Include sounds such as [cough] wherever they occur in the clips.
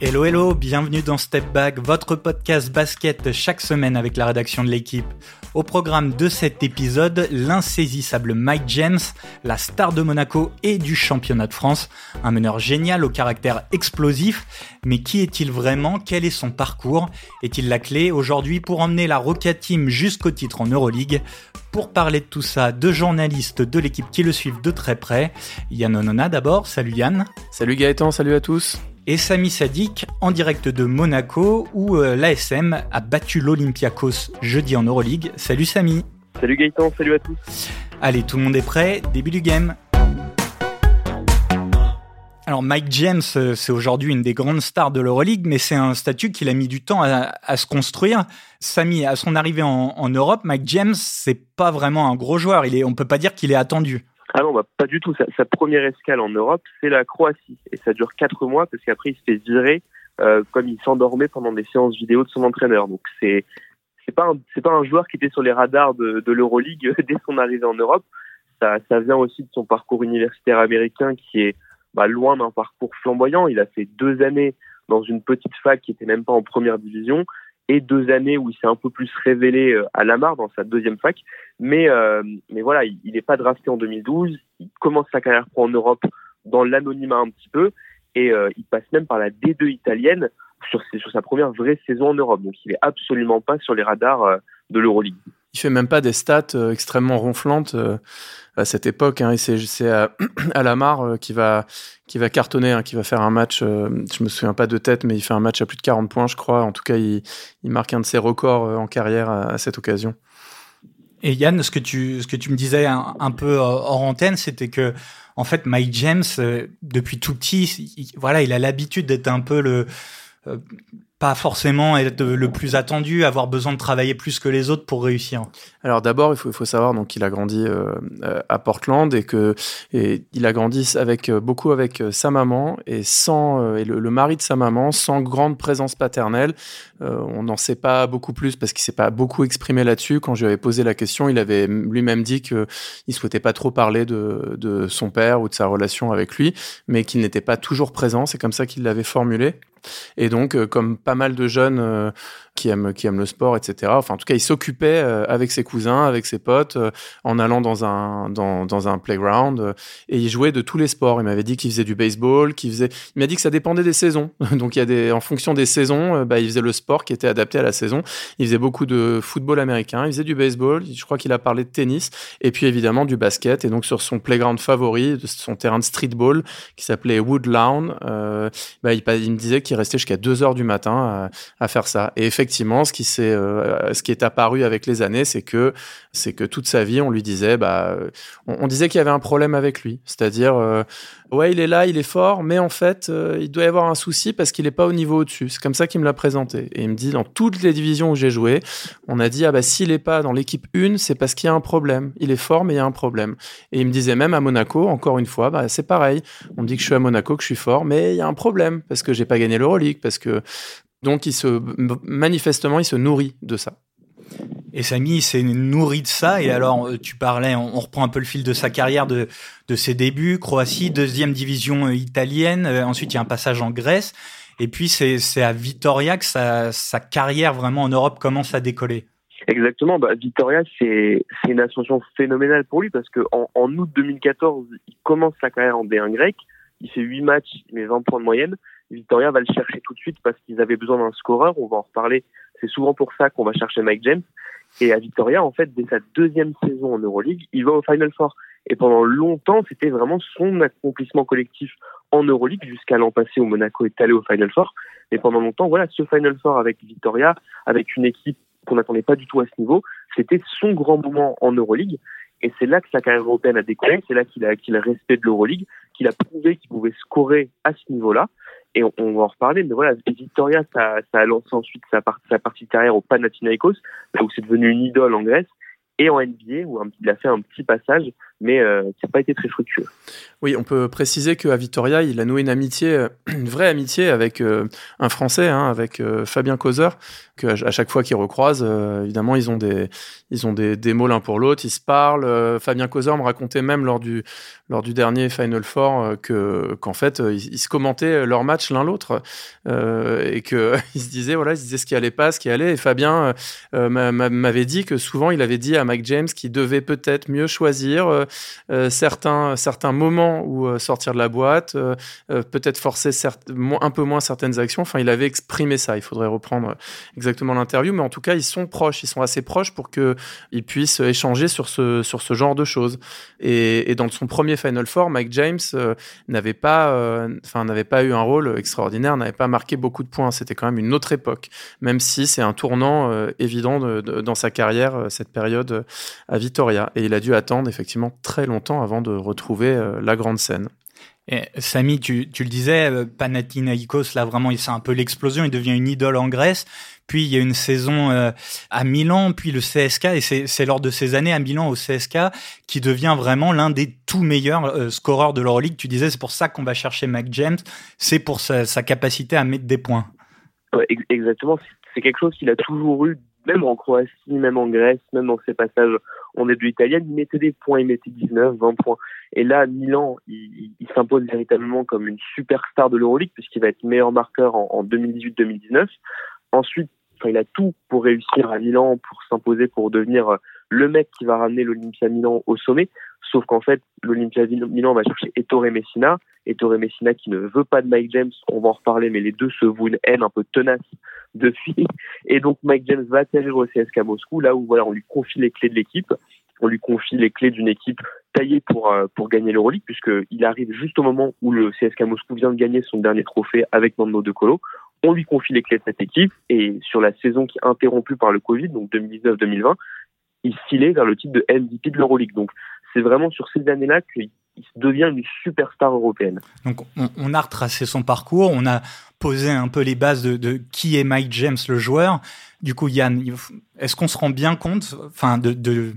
Hello hello, bienvenue dans Step Back, votre podcast basket chaque semaine avec la rédaction de l'équipe. Au programme de cet épisode, l'insaisissable Mike James, la star de Monaco et du championnat de France, un meneur génial au caractère explosif, mais qui est-il vraiment? Quel est son parcours? Est-il la clé aujourd'hui pour emmener la Rocket Team jusqu'au titre en Euroleague? Pour parler de tout ça, deux journalistes de l'équipe qui le suivent de très près. Yann Onona d'abord, salut Yann. Salut Gaëtan, salut à tous et Sami Sadik en direct de Monaco où euh, l'ASM a battu l'Olympiakos jeudi en Euroleague. Salut Sami. Salut Gaëtan, salut à tous. Allez, tout le monde est prêt, début du game. Alors Mike James, euh, c'est aujourd'hui une des grandes stars de l'Euroleague, mais c'est un statut qu'il a mis du temps à, se construire. Sami, à son arrivée en, Europe, Mike James, c'est pas vraiment un gros joueur. Il est, on peut pas dire qu'il est attendu. Ah non, bah, pas du tout. Sa, première escale en Europe, c'est la Croatie. Et ça dure quatre mois parce qu'après, il se fait virer euh, comme il s'endormait pendant des séances vidéo de son entraîneur. Donc c'est c'est pas c'est pas un joueur qui était sur les radars de, de l'Euroleague [laughs] dès son arrivée en Europe. Ça, ça vient aussi de son parcours universitaire américain qui est bah, loin d'un parcours flamboyant. Il a fait deux années dans une petite fac qui était même pas en première division et deux années où il s'est un peu plus révélé euh, à Lamar dans sa deuxième fac. Mais, euh, mais voilà, il n'est pas drafté en 2012. Il commence sa carrière en Europe dans l'anonymat un petit peu et euh, il passe même par la D2 italienne sur, sur sa première vraie saison en Europe. Donc il est absolument pas sur les radars de l'Euroleague il fait même pas des stats euh, extrêmement ronflantes euh, à cette époque. Hein, c'est à, [clears throat] à euh, qui va qui va cartonner, hein, qui va faire un match. je me souviens pas de tête, mais il fait un match à plus de 40 points, je crois. En tout cas, il, il marque un de ses records en carrière à, cette occasion. Et Yann, ce que tu ce que tu me disais un, peu hors antenne, c'était que en fait, Mike James, depuis tout petit, voilà, il a l'habitude d'être un peu le pas forcément être le plus attendu, avoir besoin de travailler plus que les autres pour réussir Alors d'abord, il faut, il faut savoir donc qu'il a grandi euh, euh, à Portland et que et il a grandi avec euh, beaucoup avec sa maman et sans et le, mari de sa maman sans grande présence paternelle. on n'en sait pas beaucoup plus parce qu'il s'est pas beaucoup exprimé là-dessus. Quand je lui avais posé la question, il avait lui-même dit que il souhaitait pas trop parler de, de son père ou de sa relation avec lui, mais qu'il n'était pas toujours présent. C'est comme ça qu'il l'avait formulé. Et donc, euh, comme pas mal de jeunes euh, qui aiment, qui aiment le sport, etc. Enfin, en tout cas, il s'occupait euh, avec ses cousins, avec ses potes, en allant dans un, dans, dans un playground. et il jouait de tous les sports. Il m'avait dit qu'il faisait du baseball, qu'il faisait. Il m'a dit que ça dépendait des saisons. [laughs] Donc, il y a des, en fonction des saisons, bah, il faisait le sport qui était adapté à la saison. Il faisait beaucoup de football américain. Il faisait du baseball. Je crois qu'il a parlé de tennis. Et puis, évidemment, du basket. Et donc, sur son playground favori, son terrain de streetball, qui s'appelait Woodlawn, euh, bah, il, me disait qu'il resté jusqu'à 2 heures du matin à, faire ça. Et effectivement, ce qui, est, euh, ce qui est apparu avec les années, c'est que, c'est que toute sa vie, on lui disait, bah, on, disait qu'il y avait un problème avec lui. C'est-à-dire, euh, ouais, il est là, il est fort, mais en fait, euh, il doit y avoir un souci parce qu'il n'est pas au niveau au-dessus. C'est comme ça qu'il me l'a présenté. Et il me dit, dans toutes les divisions où j'ai joué, on a dit, ah bah, s'il n'est pas dans l'équipe 1, c'est parce qu'il y a un problème. Il est fort, mais il y a un problème. Et il me disait même à Monaco, encore une fois, bah, c'est pareil. On me dit que je suis à Monaco, que je suis fort, mais il y a un problème parce que j'ai pas gagné l'Euroleague, parce que donc il se manifestement il se nourrit de ça. Et Samy s'est nourri de ça. Et alors, euh, tu parlais, on, reprend un peu le fil de sa carrière, de, de ses débuts. Croatie, deuxième division euh, italienne. Euh, ensuite, il y a un passage en Grèce. Et puis, c'est à Vitoria que sa, sa, carrière vraiment en Europe commence à décoller. Exactement. Bah, Vitoria, c'est une ascension phénoménale pour lui parce qu'en en, août 2014, il commence sa carrière en D1 grec. Il fait 8 matchs, il met 20 points de moyenne. Vitoria va le chercher tout de suite parce qu'ils avaient besoin d'un scoreur. On va en reparler. C'est souvent pour ça qu'on va chercher Mike James. Et à Victoria, en fait, dès sa deuxième saison en Euroleague, il va au Final Four. Et pendant longtemps, c'était vraiment son accomplissement collectif en Euroleague jusqu'à l'an passé où Monaco est allé au Final Four. Mais pendant longtemps, voilà, ce Final Four avec Victoria, avec une équipe qu'on n'attendait pas du tout à ce niveau, c'était son grand moment en Euroleague. Et c'est là que sa carrière européenne a décollé, c'est là qu'il a acquis le respect de l'Euroleague, qu'il a prouvé qu'il pouvait scorer à ce niveau-là. Et on, va en reparler, mais voilà, Victoria, ça, a lancé ensuite sa, partie de carrière au Panathinaikos, où c'est devenu une idole en Grèce, et en NBA où il a fait un petit passage, mais euh, qui n'a pas été très fructueux. Oui, on peut préciser qu'à Vitoria, il a noué une amitié, euh, une vraie amitié avec euh, un Français, hein, avec Fabien Causeur, que à chaque fois qu'ils recroisent, évidemment, ils ont des, ils ont des, mots l'un pour l'autre, ils se parlent. Fabien Causeur me racontait même lors du, lors du dernier Final Four que qu'en fait, ils, se commentaient leur match l'un l'autre et que [laughs] ils se disaient voilà, ils disaient ce qui allait pas, ce qui allait. Et Fabien m'avait dit que souvent, il avait dit à Mike James qu'il devait peut-être mieux choisir euh, certains, certains moments où euh, sortir de la boîte, euh, peut-être forcer un peu moins certaines actions. Enfin, il avait exprimé ça. Il faudrait reprendre exactement l'interview, mais en tout cas, ils sont proches, ils sont assez proches pour qu'ils puissent échanger sur ce, sur ce genre de choses. Et, dans son premier Final Four, Mike James n'avait pas, enfin, n'avait pas eu un rôle extraordinaire, n'avait pas marqué beaucoup de points. C'était quand même une autre époque, même si c'est un tournant évident dans sa carrière, cette période à Vitoria. Et il a dû attendre effectivement très longtemps avant de retrouver euh, la grande scène. Et Samy, tu, tu, le disais, euh, Panathinaikos, là vraiment, c'est un peu l'explosion, il devient une idole en Grèce. Puis il y a une saison euh, à Milan, puis le CSK, et c'est lors de ces années à Milan au CSK qui devient vraiment l'un des tout meilleurs scoreurs de l'Euroleague. Tu disais, c'est pour ça qu'on va chercher Mac James, c'est pour sa, sa, capacité à mettre des points. Ouais, exactement, c'est quelque chose qu'il a toujours eu, même en Croatie, même en Grèce, même dans ses passages on est de l'italienne, il mettait des points, il mettait 19, 20 points. Et là, Milan, il, s'impose véritablement comme une superstar de l'Euroleague puisqu'il va être meilleur marqueur en, en 2018-2019. Ensuite, il a tout pour réussir à Milan, pour s'imposer, pour devenir le mec qui va ramener l'Olympia Milan au sommet. Sauf qu'en fait, l'Olympia Milan va chercher Ettore Messina. Ettore Messina qui ne veut pas de Mike James, on va en reparler, mais les deux se vouent une haine un peu tenace depuis. Et donc Mike James va atterrir au CSK Moscou, là où voilà, on lui confie les clés de l'équipe. On lui confie les clés d'une équipe taillée pour, euh, pour gagner l'Euroleague, puisqu'il arrive juste au moment où le CSK Moscou vient de gagner son dernier trophée avec Nando De Colo. On lui confie les clés de cette équipe, et sur la saison qui est interrompue par le Covid, donc 2019-2020, il filait vers le titre de MVP de l'Euroleague. Donc c'est vraiment sur ces années-là qu'il devient une superstar européenne. Donc on, a retracé son parcours, on a posé un peu les bases de, qui est Mike James le joueur. Du coup, Yann, est-ce qu'on se rend bien compte, enfin, de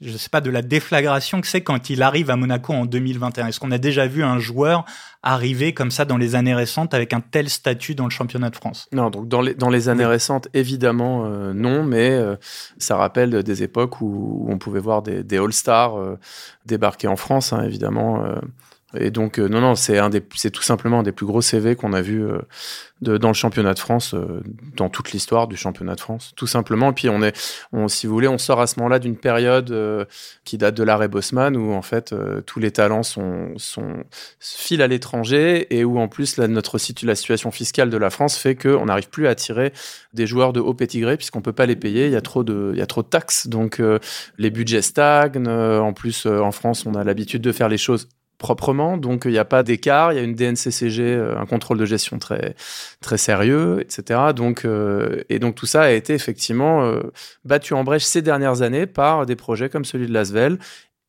je sais pas, de la déflagration que c'est quand il arrive à Monaco en 2021 Est-ce qu'on a déjà vu un joueur arriver comme ça dans les années récentes avec un tel statut dans le championnat de France? Non, donc dans les, dans les années récentes, évidemment, euh, non, mais euh, ça rappelle des époques où, on pouvait voir des, des All-Stars euh, débarquer en France, hein, évidemment. Et donc, non, non, c'est un des, c'est tout simplement un des plus gros CV qu'on a vu de, dans le championnat de France, euh, dans toute l'histoire du championnat de France, tout simplement. Et puis on est, on, si vous voulez, on sort à ce moment-là d'une période euh, qui date de l'arrêt Bosman, où en fait euh, tous les talents sont, sont filent à l'étranger et où en plus la, notre la situation fiscale de la France fait qu'on n'arrive plus à attirer des joueurs de haut pétigré puisqu'on peut pas les payer. Il y a trop de, il y a trop de taxes, donc les budgets stagnent. en plus, en France, on a l'habitude de faire les choses proprement, donc il n'y a pas d'écart, il y a une DNCCG, euh, un contrôle de gestion très très sérieux, etc. Donc euh, et donc tout ça a été effectivement euh, battu en brèche ces dernières années par des projets comme celui de Lasvel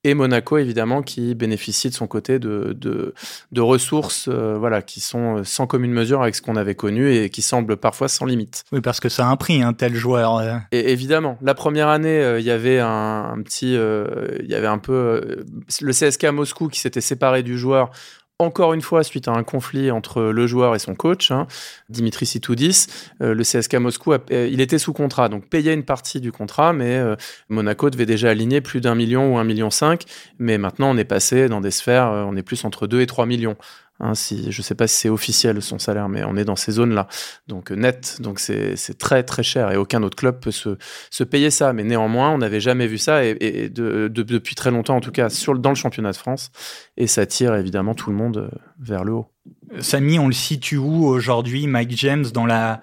et Monaco évidemment qui bénéficie de son côté de, de, de ressources euh, voilà qui sont sans commune mesure avec ce qu'on avait connu et qui semblent parfois sans limite. Oui parce que ça a un prix un tel joueur. Euh. Et évidemment la première année euh, il y avait un, un petit il y avait un peu le CSK Moscou qui s'était séparé du joueur encore une fois, suite à un conflit entre le joueur et son coach, hein, Dimitri Sitoudis, euh, le CSK Moscou, euh, il était sous contrat, donc payait une partie du contrat, mais euh, Monaco devait déjà aligner plus d'un million ou un million cinq, mais maintenant on est passé dans des sphères, on est plus entre deux et trois millions. Hein, je sais pas si c'est officiel son salaire, mais on est dans ces zones-là. Donc net, donc c'est très très cher et aucun autre club peut se, payer ça. Mais néanmoins, on n'avait jamais vu ça et, de, depuis très longtemps, en tout cas dans le championnat de France. Et ça tire évidemment tout le monde euh, vers le haut. Samy, on le situe où aujourd'hui, Mike James, dans la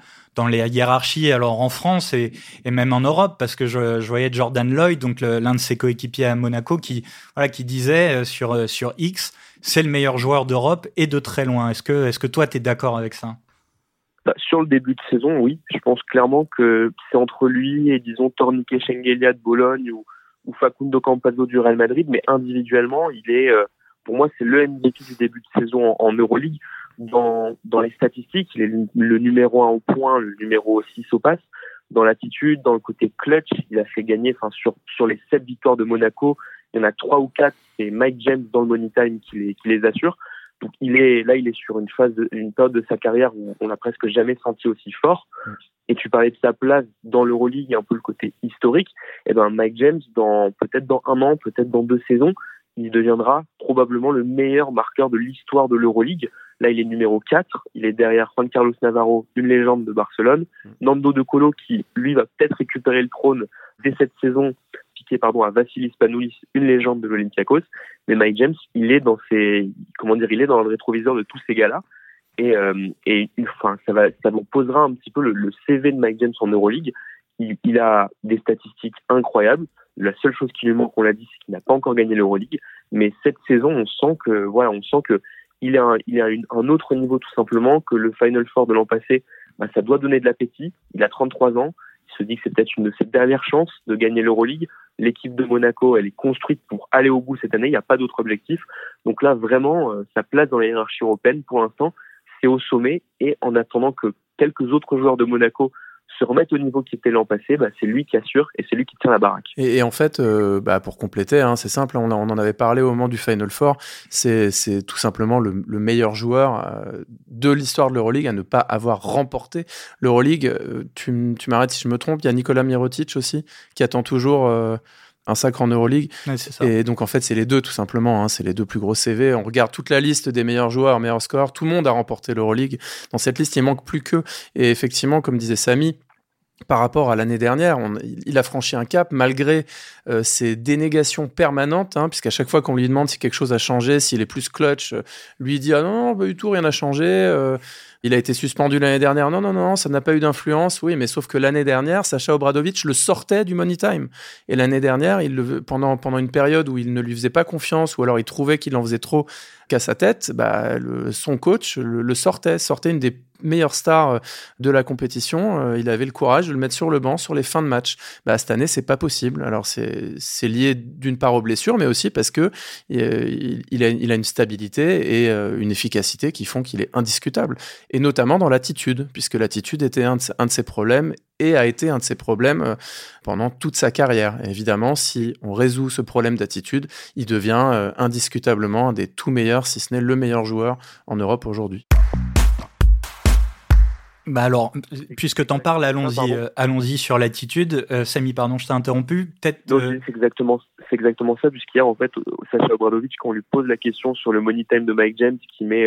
les hiérarchies, alors en France et, même en Europe, parce que je, voyais Jordan Lloyd, donc l'un de ses coéquipiers à Monaco, qui disait euh, euh, sur X c'est le meilleur joueur d'Europe et de très loin. Est-ce que, est-ce que toi, tu es d'accord avec ça? Bah, Sur le début de saison, oui. Je pense clairement que c'est entre lui et, disons, Tornique Schengelia de Bologne ou, ou Facundo Campazzo du Real Madrid, mais individuellement, il est, euh, pour moi, c'est le MVP du début de saison en, Euroleague. Dans, dans les statistiques, il est le, numéro 1 au point, le numéro 6 au passe. dans l'attitude, dans le côté clutch. Il a fait gagner, enfin sur sur les sept victoires de Monaco, il y en a trois ou quatre, c'est Mike James dans le money time qui les qui les assure. Donc il est là, il est sur une phase, de, une période de sa carrière où on n'a presque jamais senti aussi fort. Et tu parlais de sa place dans l'Euroleague, un peu le côté historique. Et eh ben Mike James, dans peut-être dans un an, peut-être dans deux saisons, il deviendra probablement le meilleur marqueur de l'histoire de l'Euroleague. Là, il est numéro 4. Il est derrière Juan Carlos Navarro, une légende de Barcelone. Mm. Nando De Colo, qui, lui, va peut-être récupérer le trône dès cette saison, pardon, à Vassilis Panoulis, une légende de l'Olympiakos. Mais Mike James, il est dans ses, comment dire, il est dans le rétroviseur de tous ces gars-là. Et, euh, enfin, ça va, ça vous posera un petit peu le, CV de Mike James en Euroleague. Il, a des statistiques incroyables. La seule chose qui lui manque, on l'a dit, c'est qu'il n'a pas encore gagné l'Euroleague. Mais cette saison, on sent que, voilà, on sent que il est un, il a un autre niveau tout simplement que le Final Four de l'an passé. Bah, ça doit donner de l'appétit. Il a 33 ans. Il se dit que c'est peut-être une de ses dernières chances de gagner l'Euroleague. L'équipe de Monaco, elle est construite pour aller au bout cette année. Il n'y a pas d'autre objectif. Donc là, vraiment, euh, sa place dans la hiérarchie européenne, pour l'instant, c'est au sommet. Et en attendant que quelques autres joueurs de Monaco se remettre au niveau qui était l'an passé, bah, c'est lui qui assure et c'est lui qui tient la baraque. Et, en fait, euh, bah, pour compléter, hein, c'est simple, on, en avait parlé au moment du Final Four, c'est tout simplement le, meilleur joueur euh, de l'histoire de l'Euroleague à ne pas avoir remporté l'Euroleague. Euh, tu, tu m'arrêtes si je me trompe, il y a Nicolas Mirotic aussi, qui attend toujours un sacre en Euroleague. Et donc en fait, c'est les deux tout simplement. Hein, c'est les deux plus gros CV. On regarde toute la liste des meilleurs joueurs, meilleurs scores. Tout le monde a remporté l'Euroleague. Dans cette liste, il manque plus que. Et effectivement, comme disait Samy, par rapport à l'année dernière, il a franchi un cap malgré euh, ses dénégations permanentes, hein, puisqu'à chaque fois qu'on lui demande si quelque chose a changé, s'il est plus clutch, euh, lui dit ah non, pas du tout, rien n'a changé. Euh, il a été suspendu l'année dernière. Non, non, non, ça n'a pas eu d'influence. Oui, mais sauf que l'année dernière, Sacha Obradovic le sortait du Money Time. Et l'année dernière, pendant, pendant une période où il ne lui faisait pas confiance, ou alors il trouvait qu'il en faisait trop qu'à sa tête, bah, son coach le, sortait, sortait une des meilleures stars euh, de la compétition. Euh, il avait le courage de le mettre sur le banc sur les fins de match. Bah, cette année, c'est pas possible. Alors, c'est lié d'une part aux blessures, mais aussi parce que euh, il, a, il a une stabilité et une efficacité qui font qu'il est indiscutable et notamment dans l'attitude, puisque l'attitude était un de, ses problèmes et a été un de ses problèmes euh, pendant toute sa carrière. évidemment, si on résout ce problème d'attitude, il devient euh, indiscutablement un des tout meilleurs, si ce n'est le meilleur joueur en Europe aujourd'hui. Bah alors, puisque tu en parles, allons-y, euh, allons-y sur l'attitude. Samy, pardon, je t'ai interrompu. Peut-être. C'est exactement, c'est exactement ça, puisqu'hier, en fait, Sacha Obradovic, quand on lui pose la question sur le money time de Mike James, qui met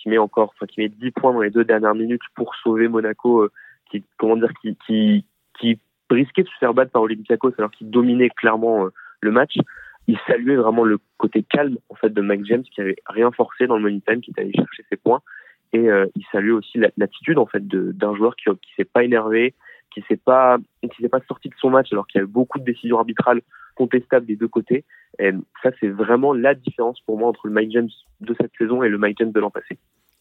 qui met encore, enfin, qui met 10 points dans les deux dernières minutes pour sauver Monaco, euh, qui, comment dire, qui, qui, qui risquait de se faire battre par Olympiakos alors qu'il dominait clairement euh, le match. Il saluait vraiment le côté calme, en fait, de Mike James, qui avait rien forcé dans le money time, qui était allé chercher ses points. Et euh, il saluait aussi l'attitude, en fait, d'un joueur qui, qui s'est pas énervé, qui s'est pas, s'est pas sorti de son match alors qu'il y avait beaucoup de décisions arbitrales contestables des deux côtés. Et ça, c'est vraiment la différence pour moi entre le Mike James de cette saison et le Mike James de l'an passé.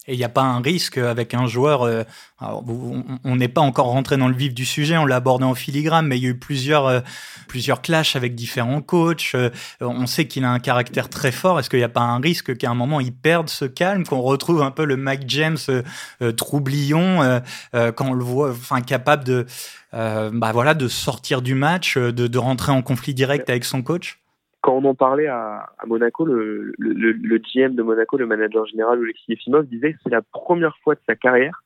Et il n'y a pas un risque avec un joueur. Euh, on n'est pas encore rentré dans le vif du sujet, on l'a abordé en filigrane, mais il y a eu plusieurs, euh, plusieurs clashs avec différents coachs. Euh, on sait qu'il a un caractère très fort. Est-ce qu'il n'y a pas un risque qu'à un moment il perde ce calme, qu'on retrouve un peu le Mike James troublion quand on le voit, enfin capable de, bah voilà, de sortir du match, de, de rentrer en conflit direct avec son coach? Quand on en parlait à, à Monaco, le, le, le, GM de Monaco, le manager général Alexis Efimov, disait que c'est la première fois de sa carrière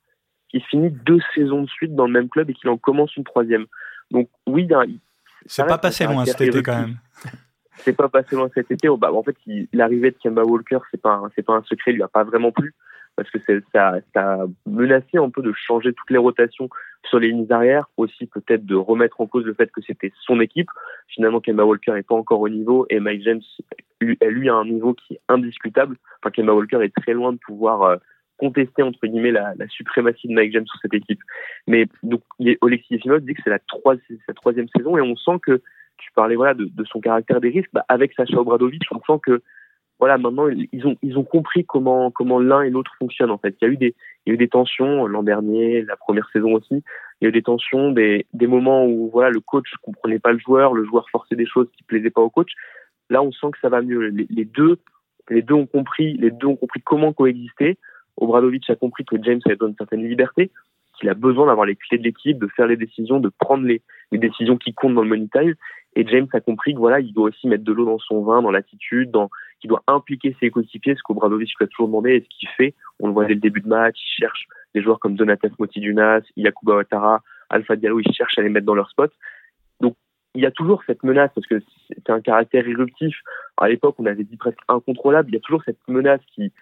qu'il finit deux saisons de suite dans le même club et qu'il en commence une troisième. Donc oui, [laughs] c'est pas passé loin cet été quand même. C'est pas passé loin cet été. Bah, en fait, l'arrivée de Kemba Walker, c'est pas c'est pas un secret, il lui a pas vraiment plu parce que ça, ça a menacé un peu de changer toutes les rotations sur les lignes arrière, aussi peut-être de remettre en cause le fait que c'était son équipe. Finalement, Kemba Walker n'est pas encore au niveau et Mike James, lui, lui, a un niveau qui est indiscutable. Enfin, Kemba Walker est très loin de pouvoir euh, contester entre guillemets la, la, suprématie de Mike James sur cette équipe. Mais donc, Alexis Efimov dit que c'est la, sa troisième saison et on sent que tu parlais voilà de, de son caractère des risques. Bah, avec Sacha Obradovic, on sent que voilà, maintenant ils ont ils ont compris comment comment l'un et l'autre fonctionnent en fait. Il y a eu des il y a eu des tensions l'an dernier, la première saison aussi. Il y a eu des tensions, des des moments où voilà le coach comprenait pas le joueur, le joueur forçait des choses qui plaisaient pas au coach. Là, on sent que ça va mieux. Les, deux les deux ont compris les deux ont compris comment coexister. Obradovic a compris que James avait besoin une certaine liberté. qu'il a besoin d'avoir les clés de l'équipe, de faire les décisions, de prendre les, les décisions qui comptent dans le money time. Et James a compris que voilà, il doit aussi mettre de l'eau dans son vin, dans l'attitude, dans qu'il doit impliquer ses coéquipiers, ce qu'Obradovic lui a toujours demandé et ce qu'il fait. On le voit dès le début de match, il cherche des joueurs comme Donatas Motidunas, Yakuba Ouattara, Alpha Diallo, il cherche à les mettre dans leur spot. Donc il y a toujours cette menace parce que c'est un caractère irruptif. À l'époque, on avait dit presque incontrôlable. Il y a toujours cette menace qui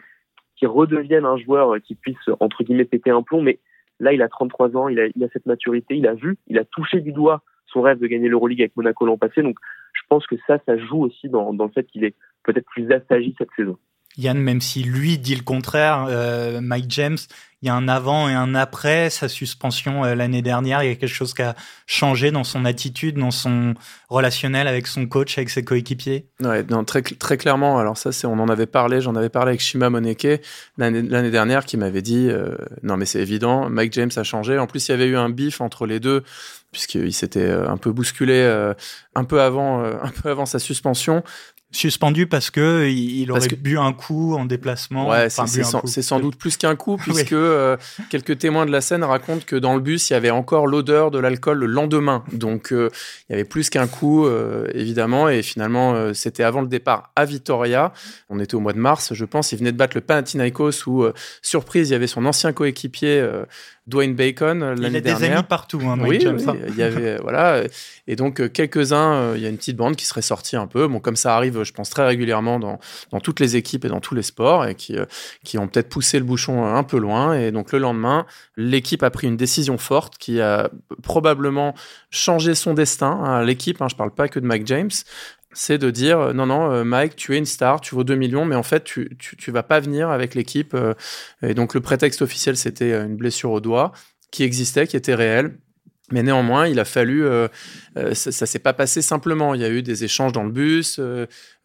qui redevienne un joueur qui puisse entre guillemets péter un plomb. Mais là, il a 33 ans, il a, il a cette maturité, il a vu, il a touché du doigt son rêve de gagner l'Euroleague avec Monaco l'an passé. Donc, je pense que ça, ça joue aussi dans, dans le fait qu'il est peut-être plus assagi cette saison. Yann, même si lui dit le contraire, euh, Mike James, il y a un avant et un après sa suspension euh, l'année dernière. Il y a quelque chose qui a changé dans son attitude, dans son relationnel avec son coach, avec ses coéquipiers? Ouais, non, très, très clairement. Alors ça, c'est, on en avait parlé. J'en avais parlé avec Shima Moneke l'année, dernière, qui m'avait dit, euh, non mais c'est évident, Mike James a changé. En plus, il y avait eu un bif entre les deux puisqu'il s'était un peu bousculé un peu avant [laughs] un peu avant sa suspension suspendu parce que il aurait bu un coup en déplacement. Ouais, c'est sans, doute plus qu'un coup [laughs] puisque euh, quelques témoins de la scène racontent que dans le bus il y avait encore l'odeur de l'alcool le lendemain. Donc euh, il y avait plus qu'un coup euh, évidemment et finalement c'était avant le départ à Vitoria. On était au mois de mars, je pense. Il venait de battre le Panathinaikos où surprise il y avait son ancien coéquipier Dwayne Bacon l'année dernière. Il a des amis partout. Hein, oui, il y avait voilà et donc quelques uns. Il y a une petite bande qui serait sortie un peu. Bon comme ça arrive je pense, très régulièrement dans, dans toutes les équipes et dans tous les sports et qui, euh, qui ont peut-être poussé le bouchon un peu loin. Et donc le lendemain, l'équipe a pris une décision forte qui a probablement changé son destin. Hein, l'équipe, hein, je parle pas que de Mike James, c'est de dire euh, non non euh, Mike tu es une star tu vaux 2 millions mais en fait tu tu, vas pas venir avec l'équipe et donc le prétexte officiel c'était une blessure au doigt qui existait qui était réelle mais néanmoins, il a fallu, ça, ça s'est pas passé simplement. Il y a eu des échanges dans le bus.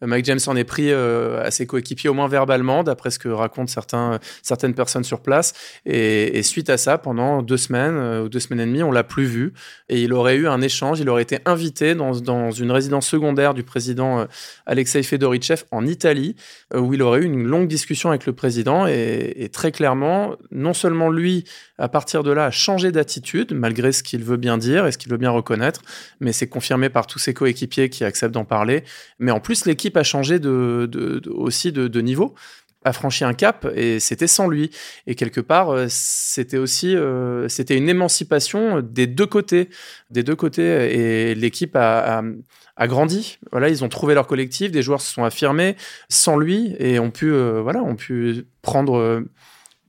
Mike James en est pris à ses coéquipiers au moins verbalement, d'après ce que racontent certains, certaines personnes sur place. Et, suite à ça, pendant deux semaines ou deux semaines et demie, on l'a plus vu. Et il aurait eu un échange. Il aurait été invité dans, dans une résidence secondaire du président Alexei Fedorichev en Italie, où il aurait eu une longue discussion avec le président. Et, et très clairement, non seulement lui, à partir de là, a changé d'attitude, malgré ce qu'il veut bien dire et ce qu'il veut bien reconnaître, mais c'est confirmé par tous ses coéquipiers qui acceptent d'en parler. Mais en plus, l'équipe a changé de, aussi de, niveau a franchi un cap et c'était sans lui. Et quelque part, euh, c'était aussi euh, c'était une émancipation des deux côtés, des deux côtés. Et l'équipe a, grandi. Voilà, ils ont trouvé leur collectif, des joueurs se sont affirmés sans lui et ont pu euh, voilà, ont pu prendre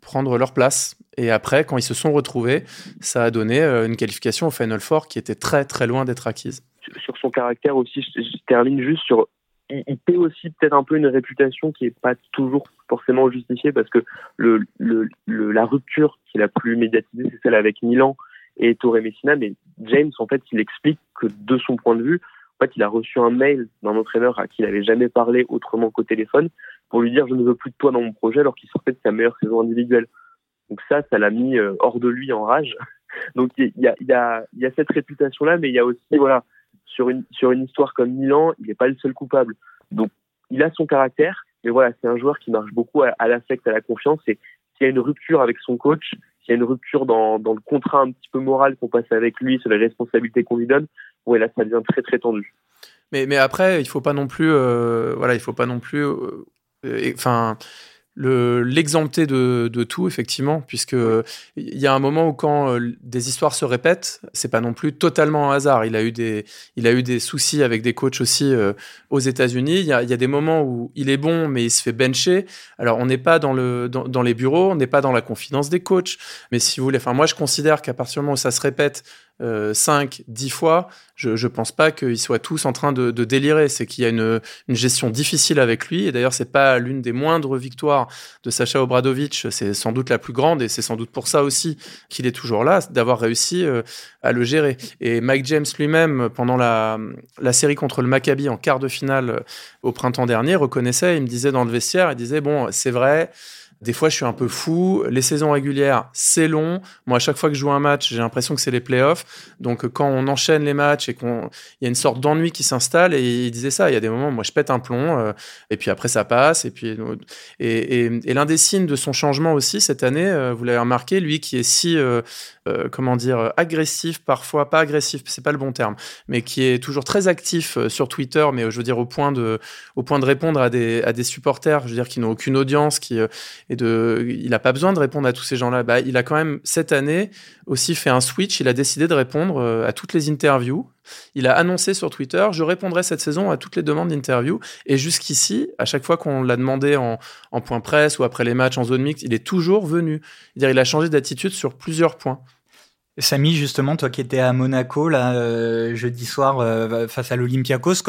prendre leur place. Et après, quand ils se sont retrouvés, ça a donné une qualification au Final Four qui était très très loin d'être acquise. Sur son caractère aussi, je, termine juste sur. Il, paie aussi peut-être un peu une réputation qui n'est pas toujours forcément justifiée parce que le, le, la rupture qui est la plus médiatisée, c'est celle avec Milan et Torre Messina. Mais James, en fait, il explique que de son point de vue, en fait, il a reçu un mail d'un entraîneur à qui il n'avait jamais parlé autrement qu'au téléphone pour lui dire je ne veux plus de toi dans mon projet alors qu'il sortait de sa meilleure saison individuelle. Donc ça, ça l'a mis euh, hors de lui en rage. [laughs] Donc il y a, y, a, y a cette réputation-là, mais il y a aussi, voilà, sur une, sur une histoire comme Milan, il n'est pas le seul coupable. Donc il a son caractère, mais voilà, c'est un joueur qui marche beaucoup à, l'affect, à la confiance. Et s'il y a une rupture avec son coach, s'il y a une rupture dans, dans le contrat un petit peu moral qu'on passe avec lui, sur les responsabilités qu'on lui donne, ouais, là, ça devient très très tendu. Mais, mais après, il faut pas non plus, euh, voilà, il faut pas non plus, euh, l'exempter de, de, tout, effectivement, puisque il y a un moment où quand euh, des histoires se répètent, c'est pas non plus totalement un hasard. Il a eu des, il a eu des soucis avec des coachs aussi euh, aux États-Unis. Il y a, y a, des moments où il est bon, mais il se fait bencher. Alors, on n'est pas dans, le, dans, dans les bureaux, on n'est pas dans la confidence des coachs. Mais si vous voulez, enfin, moi, je considère qu'à partir du moment où ça se répète, 5, euh, 10 fois, je ne pense pas qu'ils soient tous en train de, de délirer. C'est qu'il y a une, une, gestion difficile avec lui. Et d'ailleurs, c'est pas l'une des moindres victoires de Sacha Obradovic. C'est sans doute la plus grande et c'est sans doute pour ça aussi qu'il est toujours là, d'avoir réussi euh, à le gérer. Et Mike James lui-même, pendant la, la série contre le Maccabi en quart de finale euh, au printemps dernier, reconnaissait, il me disait dans le vestiaire, il disait, bon, c'est vrai, des fois, je suis un peu fou. Les saisons régulières, c'est long. Moi, à chaque fois que je joue un match, j'ai l'impression que c'est les playoffs. Donc, quand on enchaîne les matchs et qu'on, il y a une sorte d'ennui qui s'installe, et il disait ça. Il y a des moments, moi, je pète un plomb, euh, et puis après, ça passe. Et puis, et, et, l'un des signes de son changement aussi cette année, euh, vous l'avez remarqué, lui qui est si euh, euh, comment dire, agressif parfois, pas agressif, c'est pas le bon terme, mais qui est toujours très actif sur Twitter, mais je veux dire au point de, au point de répondre à des, à des supporters, je veux dire qui n'ont aucune audience, qui et de, il n'a pas besoin de répondre à tous ces gens-là. Bah, il a quand même cette année aussi fait un switch. Il a décidé de répondre à toutes les interviews il a annoncé sur Twitter Je répondrai cette saison à toutes les demandes d'interview. Et jusqu'ici, à chaque fois qu'on l'a demandé en, point presse ou après les matchs en zone mixte, il est toujours venu. Il a changé d'attitude sur plusieurs points. Samy, justement, toi qui étais à Monaco là euh, jeudi soir euh, face à l'Olympiakos,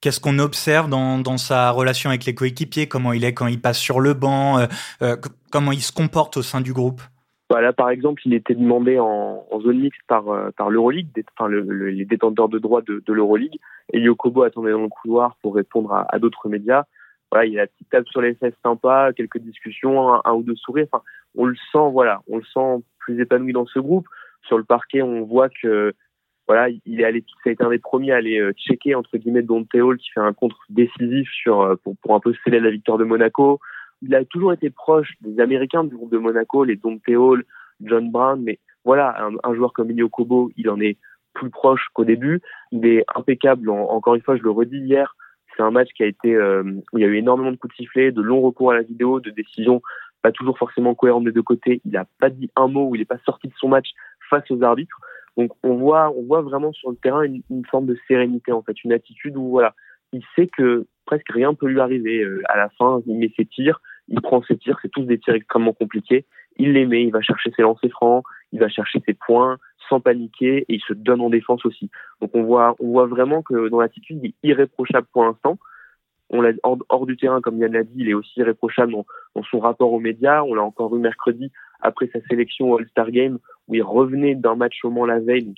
qu'est-ce qu'on observe dans, sa relation avec les coéquipiers? Comment il est quand il passe sur le banc euh, Comment il se comporte au sein du groupe? Bah, là, par exemple, il était demandé en, zone mixte par, par l'Euroleague, les détenteurs de droits de, de l'Euroleague. Et Yokobo attendait dans le couloir pour répondre à, d'autres médias. Voilà, il a la petite table sur les fesses sympa, quelques discussions, un, ou deux sourires. Enfin, on le sent, voilà, on le sent plus épanoui dans ce groupe. Sur le parquet, on voit que voilà, il est allé, ça a été un des premiers à aller euh, checker entre guillemets Don Hall qui fait un contre décisif sur euh, pour, pour un peu sceller la victoire de Monaco il a toujours été proche des Américains du groupe de Monaco, les Dom Hall, John Brown, mais voilà, un, joueur comme Ilio Kobo, il en est plus proche qu'au début. Il est impeccable. encore une fois, je le redis hier, c'est un match qui a été euh, où il y a eu énormément de coups de sifflet, de longs recours à la vidéo, de décisions pas toujours forcément cohérentes des deux côtés. Il n'a pas dit un mot, il n'est pas sorti de son match face aux arbitres. Donc on voit, on voit vraiment sur le terrain une, forme de sérénité en fait, une attitude où voilà, il sait que presque rien peut lui arriver. Euh, à la fin, il met ses tirs, il prend ses tirs, c'est tous des tirs extrêmement compliqués. Il les met, il va chercher ses lancers francs, il va chercher ses points sans paniquer et il se donne en défense aussi. Donc on voit, on voit vraiment que dans l'attitude, il est irréprochable pour l'instant. On l'a hors, du terrain, comme Yann l'a dit, il est aussi irréprochable dans, son rapport aux médias. On l'a encore vu mercredi après sa sélection All-Star Game où il revenait d'un match au Mans la veille, donc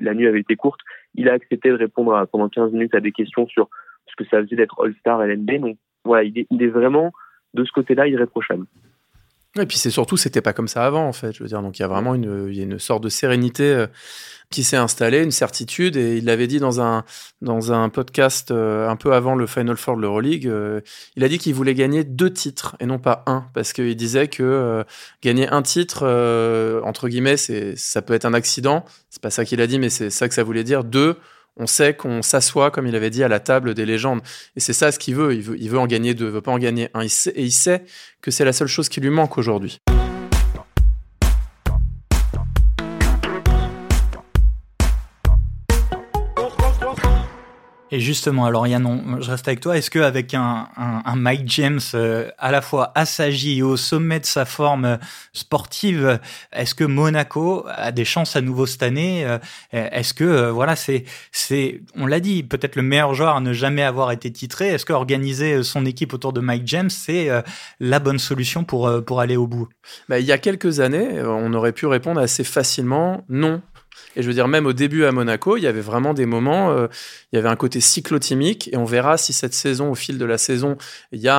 la nuit avait été courte. Il a accepté de répondre pendant 15 minutes à des questions sur ce que ça faisait d'être All-Star LNB. Donc voilà, il est vraiment de ce côté-là irréprochable. Et puis c'est surtout, c'était pas comme ça avant, en fait. Je veux dire, donc il y a vraiment une, y a une sorte de sérénité euh, qui s'est installée, une certitude. Et il l'avait dit dans un, dans un podcast euh, un peu avant le Final Four de l'Euroleague. Euh, il a dit qu'il voulait gagner deux titres et non pas un, parce qu'il disait que gagner un titre, entre guillemets, c'est, ça peut être un accident. C'est pas ça qu'il a dit, mais c'est ça que ça voulait dire. Deux, on sait qu'on s'assoit, comme il avait dit, à la table des légendes. Et c'est ça ce qu'il veut. Il veut, il veut en gagner deux, il veut pas en gagner un. et il sait que c'est la seule chose qui lui manque aujourd'hui. Et justement, alors Yann, je reste avec toi. Est-ce qu'avec un, un, un, Mike James euh, à la fois assagi et au sommet de sa forme euh, sportive, est-ce que Monaco a des chances à nouveau cette année euh, Est-ce que voilà, c'est c'est, on l'a dit, peut-être le meilleur joueur à ne jamais avoir été titré. Est-ce que organiser son équipe autour de Mike James, c'est la bonne solution pour pour aller au bout? Bah, Il y a quelques années, on aurait pu répondre assez facilement non et je veux dire, même au début à Monaco, il y avait vraiment des moments, euh, il y avait un côté cyclotimique, et on verra si cette saison, au fil de la saison, il y a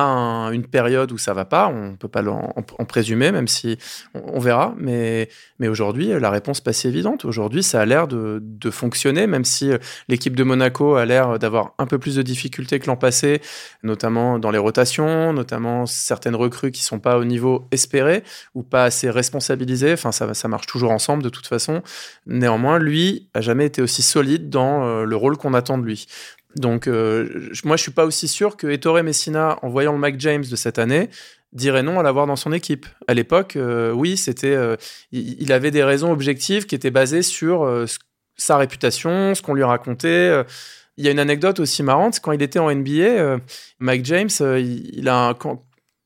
une période où ça va pas. On peut pas en, présumer, même si on, verra. Mais, mais aujourd'hui, la réponse pas si évidente. Aujourd'hui, ça a l'air de, fonctionner, même si euh, l'équipe de Monaco a l'air d'avoir un peu plus de difficultés que l'an passé, notamment dans les rotations, notamment certaines recrues qui sont pas au niveau espéré ou pas assez responsabilisées. Enfin, ça marche toujours ensemble de toute façon. Néanmoins, lui a jamais été aussi solide dans euh, le rôle qu'on attend de lui. Donc, euh, moi, je suis pas aussi sûr que Ettore Messina, en voyant le Mike James de cette année, dirait non à l'avoir dans son équipe. À l'époque, euh, oui, c'était, il, avait des raisons objectives qui étaient basées sur sa réputation, ce qu'on lui racontait. Il y a une anecdote aussi marrante, quand il était en NBA, Mike James, il, a,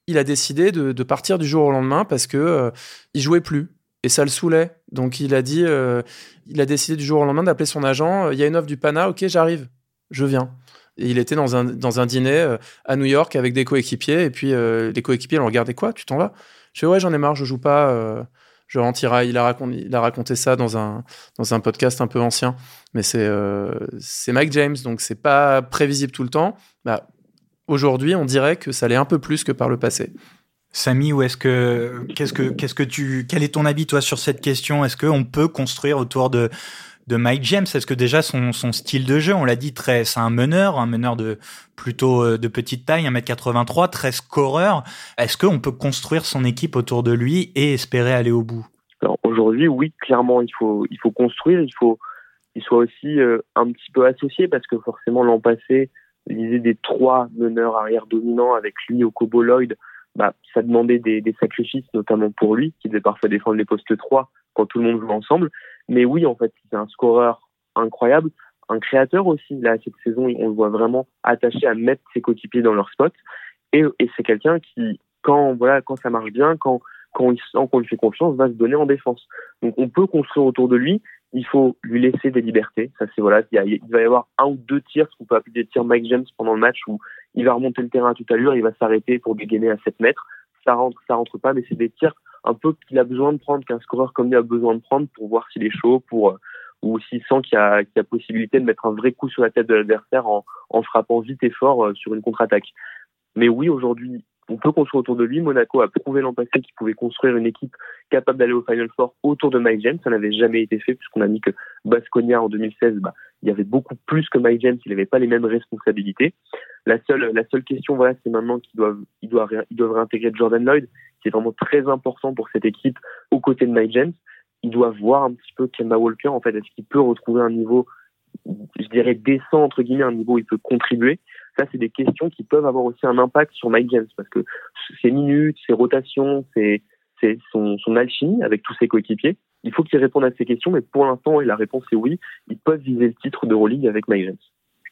décidé de, de, partir du jour au lendemain parce que il jouait plus et ça le saoulait. Donc il a dit, euh, il a décidé du jour au lendemain d'appeler son agent. Il y a une offre du Pana, ok, j'arrive, je viens. Et il était dans un, dans un dîner euh, à New York avec des coéquipiers et puis euh, les coéquipiers l'ont regardé quoi, tu t'en vas? Je fais ouais, j'en ai marre, je joue pas. je rentirai. Il a raconté, ça dans un dans un podcast un peu ancien, mais c'est c'est Mike James, donc c'est pas prévisible tout le temps. Bah, aujourd'hui, on dirait que ça l'est un peu plus que par le passé. Samy, ou est-ce que qu'est-ce que qu'est-ce que tu quel est ton avis toi sur cette question? Est-ce qu'on peut construire autour de de Mike James? Est-ce que déjà son, son style de jeu, on l'a dit, très, c'est un meneur, un meneur de plutôt euh, de petite taille, 1m83, très scoreur. Est-ce qu'on peut construire son équipe autour de lui et espérer aller au bout? Aujourd'hui, oui, clairement, il faut, il faut construire, il faut qu'il soit aussi euh, un petit peu associé parce que forcément l'an passé, l'idée des trois meneurs arrière dominants avec lui au Lloyd, bah, ça demandait des, sacrifices, notamment pour lui, qui devait parfois défendre les postes 3 quand tout le monde joue ensemble. Mais oui, en fait, c'est un scoreur incroyable, un créateur aussi. Là, cette saison, on le voit vraiment attaché à mettre ses coéquipiers dans leur spot. Et, et c'est quelqu'un qui, quand voilà, quand ça marche bien, quand quand il sent qu'on lui fait confiance, va se donner en défense. Donc on peut construire autour de lui. Il faut lui laisser des libertés. Ça c'est voilà, il, il, va y avoir un ou deux tirs, ce qu'on peut appeler des tirs Mike James pendant le match où il va remonter le terrain à toute allure, il va s'arrêter pour dégainer à 7 mètres. Ça rentre, ça rentre pas, mais c'est des tirs un peu qu'il a besoin de prendre, qu'un scoreur comme lui a besoin de prendre pour voir s'il est chaud, pour ou s'il sent qu'il y, a, qu'il y a possibilité de mettre un vrai coup sur la tête de l'adversaire en, en frappant vite et fort euh, sur une contre-attaque. Mais oui, aujourd'hui, on peut construire autour de lui. Monaco a prouvé l'an passé qu'il pouvait construire une équipe capable d'aller au Final Four autour de Mike James. Ça n'avait jamais été fait puisqu'on a mis que Basconia en 2016, bah, il y avait beaucoup plus que Mike James. Il n'avait pas les mêmes responsabilités. La seule, la seule question, voilà, c'est maintenant qu'ils doivent, ils doivent, ils doivent réintégrer Jordan Lloyd, qui est vraiment très important pour cette équipe aux côtés de Mike James. Ils doivent voir un petit peu Kemba Walker, en fait, est-ce qu'il peut retrouver un niveau, je dirais, décent, entre guillemets, un niveau où il peut contribuer. Ça, c'est des questions qui peuvent avoir aussi un impact sur Mike James parce que ses minutes, ses rotations, ses, ses, son, alchimie avec tous ses coéquipiers, il faut qu'il réponde à ces questions, mais pour l'instant, et la réponse est oui, ils peuvent viser le titre de Rolling avec Mike James.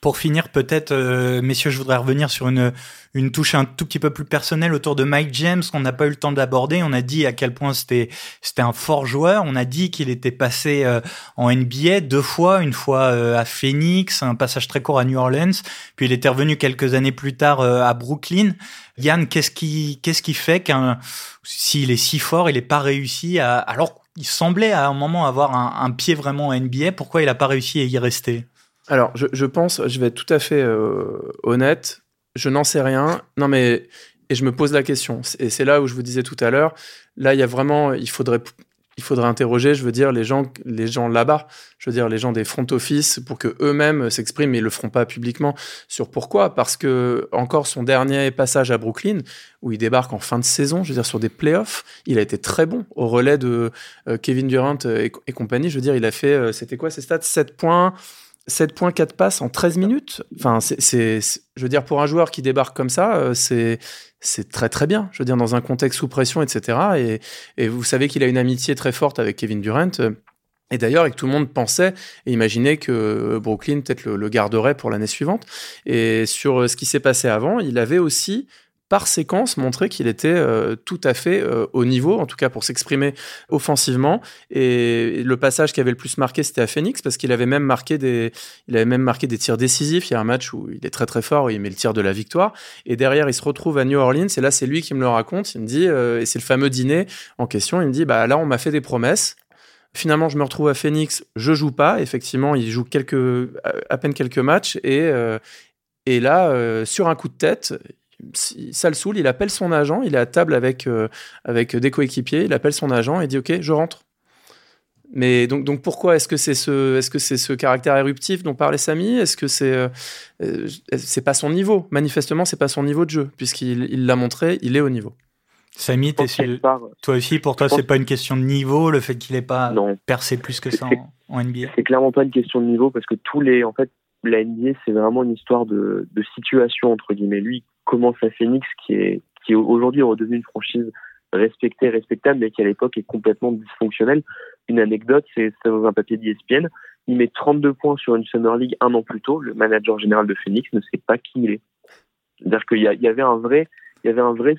Pour finir, peut-être, euh, messieurs, je voudrais revenir sur une, une touche un tout petit peu plus personnelle autour de Mike James qu'on n'a pas eu le temps d'aborder. On a dit à quel point c'était c'était un fort joueur. On a dit qu'il était passé euh, en NBA deux fois, une fois euh, à Phoenix, un passage très court à New Orleans, puis il était revenu quelques années plus tard à Brooklyn. Yann, qu'est-ce qui qu'est-ce qui fait qu'un s'il est si fort, il n'est pas réussi à alors il semblait à un moment avoir un, un pied vraiment en NBA. Pourquoi il n'a pas réussi à y rester? Alors, je, je, pense, je vais être tout à fait euh, honnête, je n'en sais rien. Non, mais et je me pose la question. Et c'est là où je vous disais tout à l'heure. Là, il y a vraiment, il faudrait, il faudrait interroger, je veux dire, les gens, les gens là-bas, je veux dire, les gens des front office, pour que eux-mêmes s'expriment, ils le feront pas publiquement sur pourquoi? Parce que encore son dernier passage à Brooklyn, où il débarque en fin de saison, je veux dire, sur des playoffs, il a été très bon au relais de euh, Kevin Durant et, et, compagnie. Je veux dire, il a fait, euh, c'était quoi ses stats? 7 points. 7.4 passes en 13 minutes. Enfin, c'est, je veux dire, pour un joueur qui débarque comme ça, euh, c'est, c'est très très bien. Je veux dire, dans un contexte sous pression, etc. Et, et vous savez qu'il a une amitié très forte avec Kevin Durant. Et d'ailleurs, et que tout le monde pensait et imaginait que Brooklyn peut-être le, le garderait pour l'année suivante. Et sur ce qui s'est passé avant, il avait aussi par séquence montrer qu'il était euh, tout à fait euh, au niveau, en tout cas pour s'exprimer offensivement. Et le passage qui avait le plus marqué, c'était à Phoenix parce qu'il avait même marqué des, avait même marqué des tirs décisifs. Il y a un match où il est très très fort, où il met le tir de la victoire. Et derrière, il se retrouve à New Orleans. Et là, c'est lui qui me le raconte. Il me dit, euh, et c'est le fameux dîner en question. Il me dit, bah là, on m'a fait des promesses. Finalement, je me retrouve à Phoenix, je joue pas. Effectivement, il joue quelques, à peine quelques matchs et et là, sur un coup de tête, ça le saoule, il appelle son agent, il est à table avec, euh, avec des coéquipiers, il appelle son agent et dit Ok, je rentre. Mais donc, donc pourquoi est-ce que c'est ce, est-ce que c'est ce caractère éruptif dont parlait Samy? Est-ce que c'est, euh, euh, c'est pas son niveau? Manifestement, c'est pas son niveau de jeu, puisqu'il il l'a montré, il est au niveau. Samy, toi aussi, pour toi, c'est pas une question de niveau, le fait qu'il ait pas percé plus que ça en, en NBA C'est clairement pas une question de niveau, parce que tous les, en fait, la NBA, c'est vraiment une histoire de, situation, entre guillemets. Lui, commence à Phoenix, qui est, qui aujourd'hui est redevenu une franchise respectée, respectable, mais qui à l'époque est complètement dysfonctionnelle. Une anecdote, c'est dans un papier d'ESPN. Il met 32 points sur une Summer League un an plus tôt. Le manager général de Phoenix ne sait pas qui il est. C'est-à-dire qu'il y, avait un vrai, il y avait un vrai,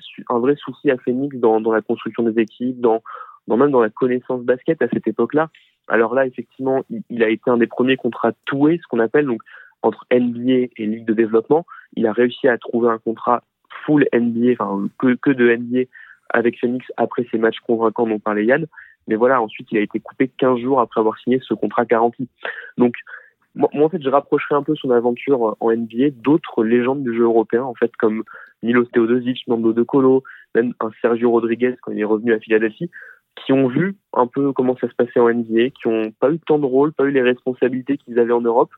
souci à Phoenix dans, la construction des équipes, dans même dans la connaissance basket à cette époque-là. Alors là, effectivement, il, a été un des premiers contrats toués, ce qu'on appelle donc entre NBA et Ligue de développement. Il a réussi à trouver un contrat full NBA, enfin que, de NBA avec Phoenix après ses matchs convaincants dont parlait Yann. Mais voilà, ensuite, il a été coupé 15 jours après avoir signé ce contrat garanti. Donc, moi, en fait, je rapprocherai un peu son aventure en NBA d'autres légendes du jeu européen, en fait, comme Milos Teodosic, Nando De Colo, même un Sergio Rodriguez quand il est revenu à Philadelphie, qui ont vu un peu comment ça se passait en NBA, qui n'ont pas eu tant de rôle, pas eu les responsabilités qu'ils avaient en Europe,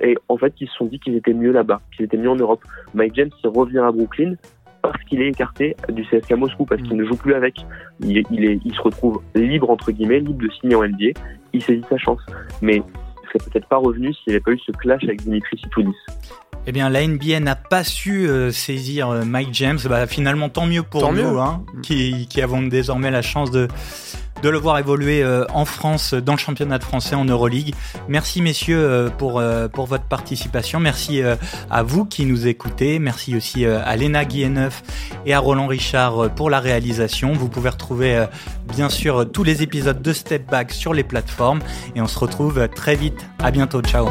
et en fait, ils se sont dit qu'ils étaient mieux là-bas, qu'ils étaient mieux en Europe. Mike James, il revient à Brooklyn. parce qu'il est écarté du CSK Moscou, parce qu'il ne joue plus avec. Il, il, est, il se retrouve libre, entre guillemets, libre de signer en NBA. Il saisit sa chance. Mais il serait peut-être pas revenu s'il n'y avait pas eu ce clash avec Dimitri Sitoudis. Eh bien, la NBA n'a pas su euh, saisir euh, Mike James. Bah, finalement, tant mieux pour nous, Hein, qui, qui, avons désormais la chance de, de le voir évoluer euh, en France, dans le championnat de français, en Euroleague. Merci, messieurs, pour, pour votre participation. Merci à vous qui nous écoutez. Merci aussi à Léna Guilleneuf et à Roland Richard pour la réalisation. Vous pouvez retrouver, bien sûr, tous les épisodes de Step Back sur les plateformes. Et on se retrouve très vite. À bientôt. Ciao.